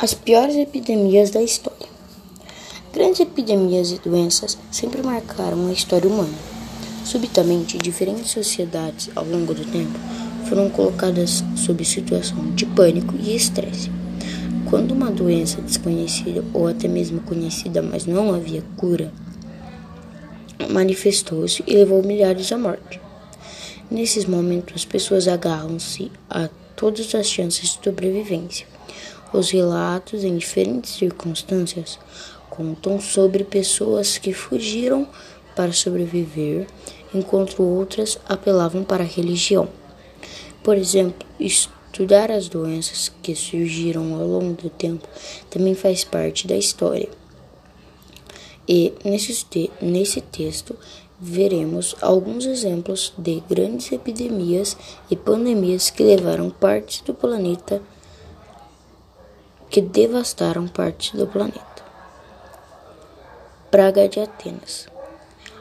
As piores epidemias da história. Grandes epidemias e doenças sempre marcaram a história humana. Subitamente, diferentes sociedades, ao longo do tempo, foram colocadas sob situação de pânico e estresse. Quando uma doença desconhecida ou até mesmo conhecida, mas não havia cura, manifestou-se e levou milhares à morte. Nesses momentos, as pessoas agarram-se a todas as chances de sobrevivência os relatos, em diferentes circunstâncias, contam sobre pessoas que fugiram para sobreviver, enquanto outras apelavam para a religião. Por exemplo, estudar as doenças que surgiram ao longo do tempo também faz parte da história. E nesse, te nesse texto veremos alguns exemplos de grandes epidemias e pandemias que levaram partes do planeta que devastaram parte do planeta. Praga de Atenas.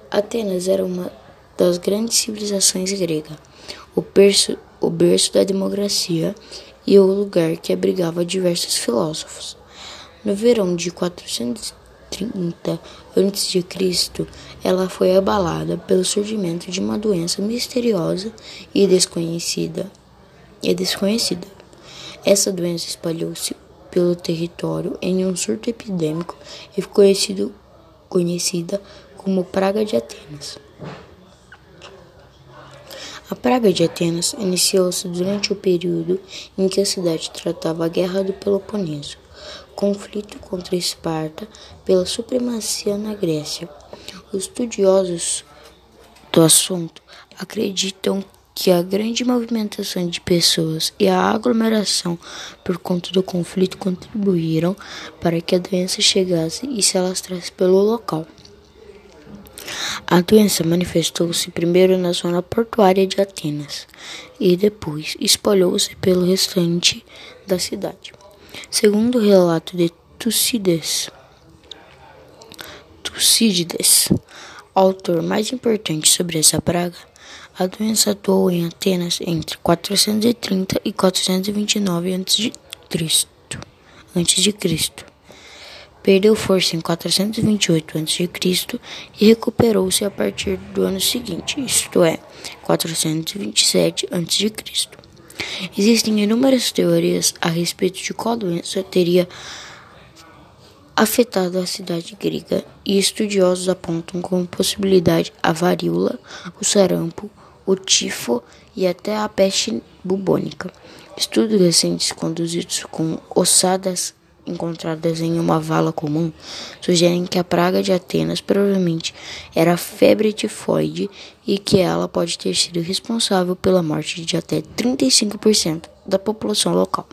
Atenas era uma das grandes civilizações gregas, o, berço, o berço da democracia e o lugar que abrigava diversos filósofos. No verão de 430 a.C., ela foi abalada pelo surgimento de uma doença misteriosa e desconhecida. E desconhecida. Essa doença espalhou-se pelo território em um surto epidêmico e ficou conhecido, conhecida como Praga de Atenas. A Praga de Atenas iniciou-se durante o período em que a cidade tratava a Guerra do Peloponeso, conflito contra Esparta pela supremacia na Grécia. Os estudiosos do assunto acreditam que a grande movimentação de pessoas e a aglomeração por conta do conflito contribuíram para que a doença chegasse e se alastrasse pelo local. A doença manifestou-se primeiro na zona portuária de Atenas e depois espalhou-se pelo restante da cidade. Segundo o relato de Tucídides, Tucídides, autor mais importante sobre essa praga, a doença atuou em Atenas entre 430 e 429 a.C. Perdeu força em 428 a.C. e recuperou-se a partir do ano seguinte, isto é, 427 a.C. Existem inúmeras teorias a respeito de qual doença teria afetado a cidade grega e estudiosos apontam como possibilidade a varíola, o sarampo, o tifo e até a peste bubônica. Estudos recentes conduzidos com ossadas encontradas em uma vala comum sugerem que a praga de Atenas provavelmente era febre tifoide e que ela pode ter sido responsável pela morte de até 35% da população local.